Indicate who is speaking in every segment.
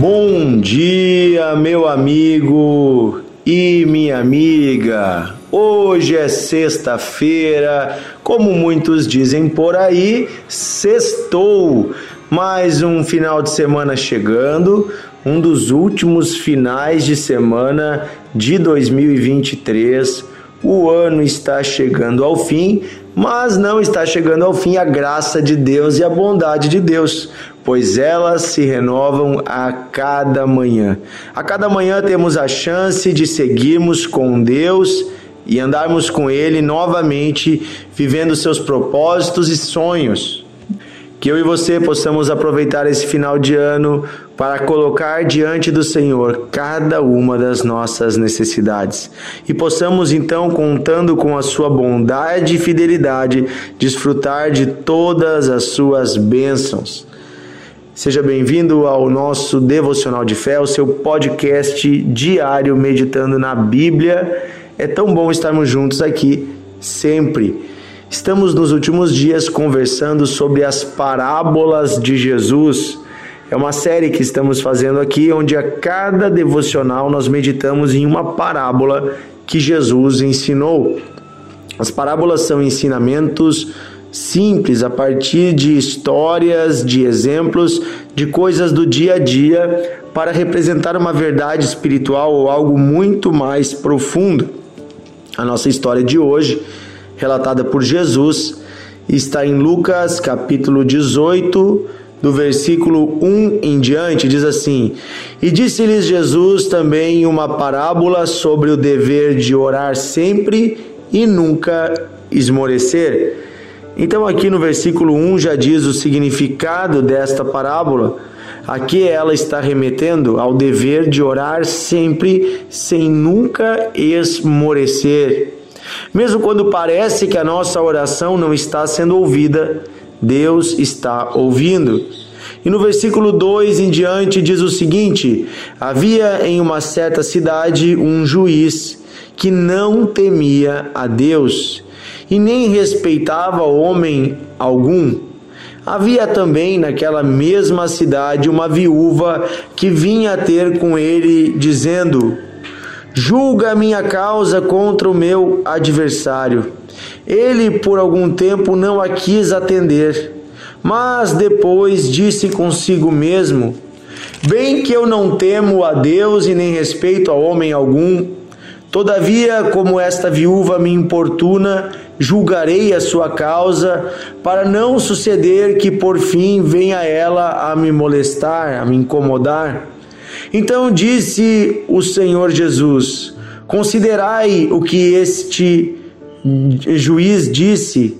Speaker 1: Bom dia, meu amigo e minha amiga. Hoje é sexta-feira, como muitos dizem por aí, sextou. Mais um final de semana chegando, um dos últimos finais de semana de 2023. O ano está chegando ao fim, mas não está chegando ao fim a graça de Deus e a bondade de Deus, pois elas se renovam a cada manhã. A cada manhã temos a chance de seguirmos com Deus e andarmos com Ele novamente, vivendo seus propósitos e sonhos. Que eu e você possamos aproveitar esse final de ano para colocar diante do Senhor cada uma das nossas necessidades e possamos então, contando com a sua bondade e fidelidade, desfrutar de todas as suas bênçãos. Seja bem-vindo ao nosso Devocional de Fé, o seu podcast diário meditando na Bíblia. É tão bom estarmos juntos aqui sempre. Estamos nos últimos dias conversando sobre as parábolas de Jesus. É uma série que estamos fazendo aqui, onde a cada devocional nós meditamos em uma parábola que Jesus ensinou. As parábolas são ensinamentos simples, a partir de histórias, de exemplos, de coisas do dia a dia, para representar uma verdade espiritual ou algo muito mais profundo. A nossa história de hoje, relatada por Jesus, está em Lucas capítulo 18, do versículo 1 em diante, diz assim: E disse-lhes Jesus também uma parábola sobre o dever de orar sempre e nunca esmorecer então, aqui no versículo 1 já diz o significado desta parábola. Aqui ela está remetendo ao dever de orar sempre, sem nunca esmorecer. Mesmo quando parece que a nossa oração não está sendo ouvida, Deus está ouvindo. E no versículo 2 em diante diz o seguinte: Havia em uma certa cidade um juiz que não temia a Deus e nem respeitava homem algum. Havia também naquela mesma cidade uma viúva que vinha ter com ele, dizendo: Julga minha causa contra o meu adversário. Ele por algum tempo não a quis atender, mas depois disse consigo mesmo: Bem que eu não temo a Deus e nem respeito a homem algum, todavia, como esta viúva me importuna, julgarei a sua causa, para não suceder que por fim venha ela a me molestar, a me incomodar. Então disse o Senhor Jesus: Considerai o que este juiz disse.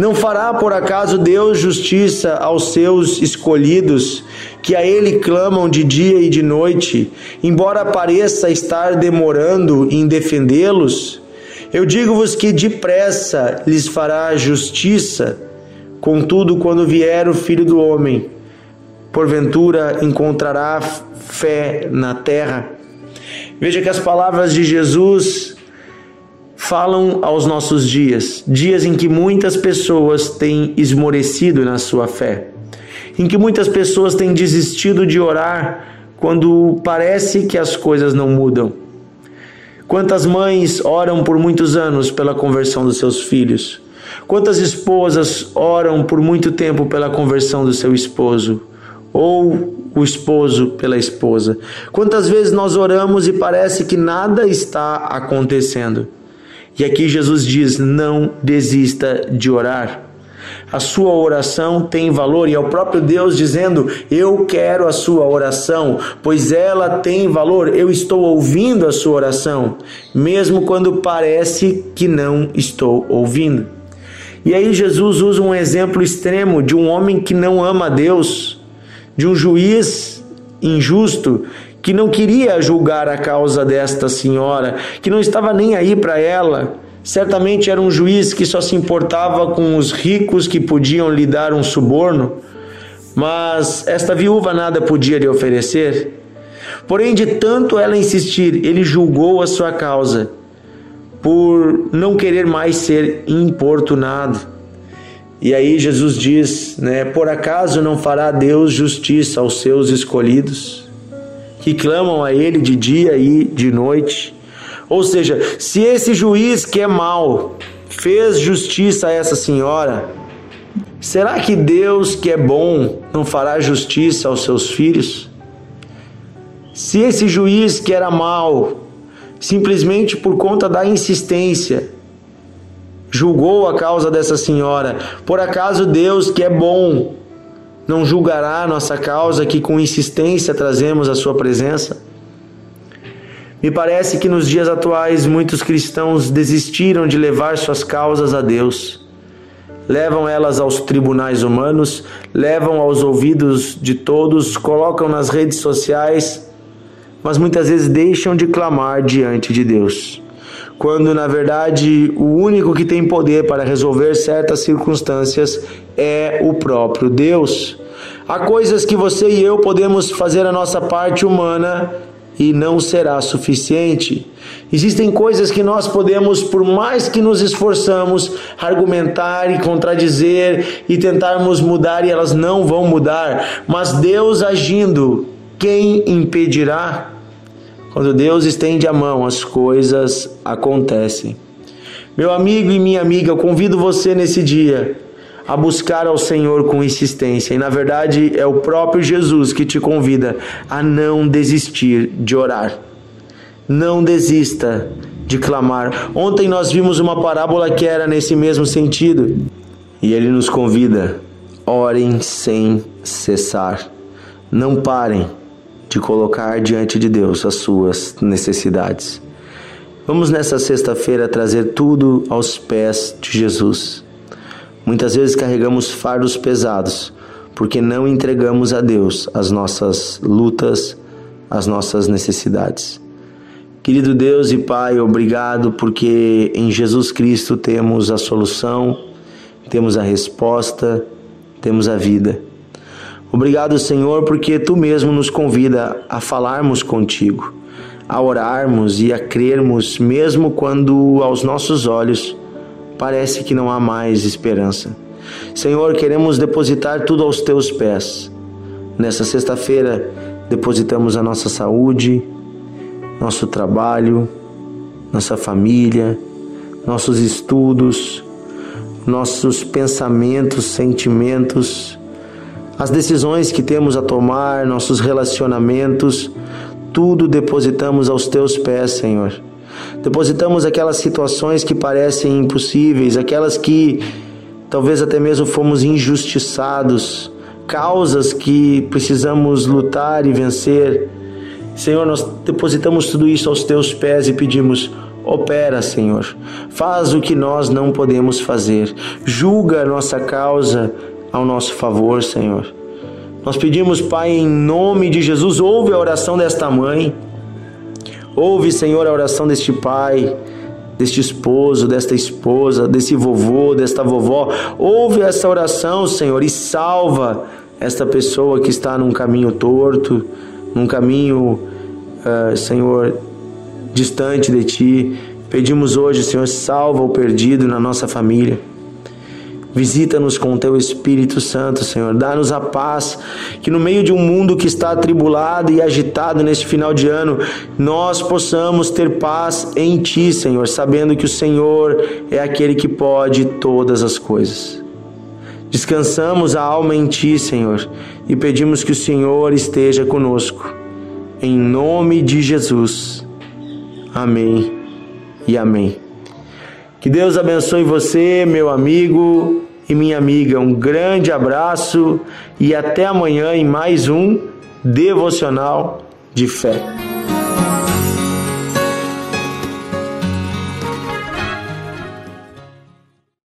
Speaker 1: Não fará por acaso Deus justiça aos seus escolhidos, que a Ele clamam de dia e de noite, embora pareça estar demorando em defendê-los? Eu digo-vos que depressa lhes fará justiça. Contudo, quando vier o filho do homem, porventura encontrará fé na terra. Veja que as palavras de Jesus falam aos nossos dias, dias em que muitas pessoas têm esmorecido na sua fé, em que muitas pessoas têm desistido de orar quando parece que as coisas não mudam. Quantas mães oram por muitos anos pela conversão dos seus filhos? Quantas esposas oram por muito tempo pela conversão do seu esposo? Ou o esposo pela esposa? Quantas vezes nós oramos e parece que nada está acontecendo? E aqui Jesus diz: não desista de orar. A sua oração tem valor e é o próprio Deus dizendo: Eu quero a sua oração, pois ela tem valor. Eu estou ouvindo a sua oração, mesmo quando parece que não estou ouvindo. E aí Jesus usa um exemplo extremo de um homem que não ama a Deus, de um juiz injusto que não queria julgar a causa desta senhora, que não estava nem aí para ela Certamente era um juiz que só se importava com os ricos que podiam lhe dar um suborno, mas esta viúva nada podia lhe oferecer. Porém, de tanto ela insistir, ele julgou a sua causa, por não querer mais ser importunado. E aí Jesus diz, né, por acaso não fará Deus justiça aos seus escolhidos? Que clamam a Ele de dia e de noite. Ou seja, se esse juiz que é mau fez justiça a essa senhora, será que Deus que é bom não fará justiça aos seus filhos? Se esse juiz que era mau, simplesmente por conta da insistência, julgou a causa dessa senhora, por acaso Deus que é bom não julgará a nossa causa que com insistência trazemos à sua presença? Me parece que nos dias atuais muitos cristãos desistiram de levar suas causas a Deus. Levam elas aos tribunais humanos, levam aos ouvidos de todos, colocam nas redes sociais, mas muitas vezes deixam de clamar diante de Deus. Quando na verdade o único que tem poder para resolver certas circunstâncias é o próprio Deus. Há coisas que você e eu podemos fazer a nossa parte humana e não será suficiente. Existem coisas que nós podemos, por mais que nos esforçamos, argumentar e contradizer e tentarmos mudar e elas não vão mudar, mas Deus agindo, quem impedirá? Quando Deus estende a mão, as coisas acontecem. Meu amigo e minha amiga, eu convido você nesse dia a buscar ao Senhor com insistência. E na verdade é o próprio Jesus que te convida a não desistir de orar. Não desista de clamar. Ontem nós vimos uma parábola que era nesse mesmo sentido. E ele nos convida: orem sem cessar. Não parem de colocar diante de Deus as suas necessidades. Vamos nessa sexta-feira trazer tudo aos pés de Jesus. Muitas vezes carregamos fardos pesados porque não entregamos a Deus as nossas lutas, as nossas necessidades. Querido Deus e Pai, obrigado porque em Jesus Cristo temos a solução, temos a resposta, temos a vida. Obrigado, Senhor, porque tu mesmo nos convida a falarmos contigo, a orarmos e a crermos, mesmo quando aos nossos olhos parece que não há mais esperança. Senhor, queremos depositar tudo aos teus pés. Nessa sexta-feira, depositamos a nossa saúde, nosso trabalho, nossa família, nossos estudos, nossos pensamentos, sentimentos, as decisões que temos a tomar, nossos relacionamentos, tudo depositamos aos teus pés, Senhor. Depositamos aquelas situações que parecem impossíveis, aquelas que talvez até mesmo fomos injustiçados, causas que precisamos lutar e vencer. Senhor, nós depositamos tudo isso aos teus pés e pedimos: opera, Senhor. Faz o que nós não podemos fazer. Julga a nossa causa ao nosso favor, Senhor. Nós pedimos, Pai, em nome de Jesus, ouve a oração desta mãe. Ouve, Senhor, a oração deste pai, deste esposo, desta esposa, desse vovô, desta vovó. Ouve essa oração, Senhor, e salva esta pessoa que está num caminho torto, num caminho, uh, Senhor, distante de Ti. Pedimos hoje, Senhor, salva o perdido na nossa família. Visita-nos com o teu Espírito Santo, Senhor. Dá-nos a paz, que no meio de um mundo que está atribulado e agitado neste final de ano, nós possamos ter paz em Ti, Senhor, sabendo que o Senhor é aquele que pode todas as coisas. Descansamos a alma em Ti, Senhor, e pedimos que o Senhor esteja conosco. Em nome de Jesus. Amém e amém. Que Deus abençoe você, meu amigo e minha amiga. Um grande abraço e até amanhã em mais um devocional de fé.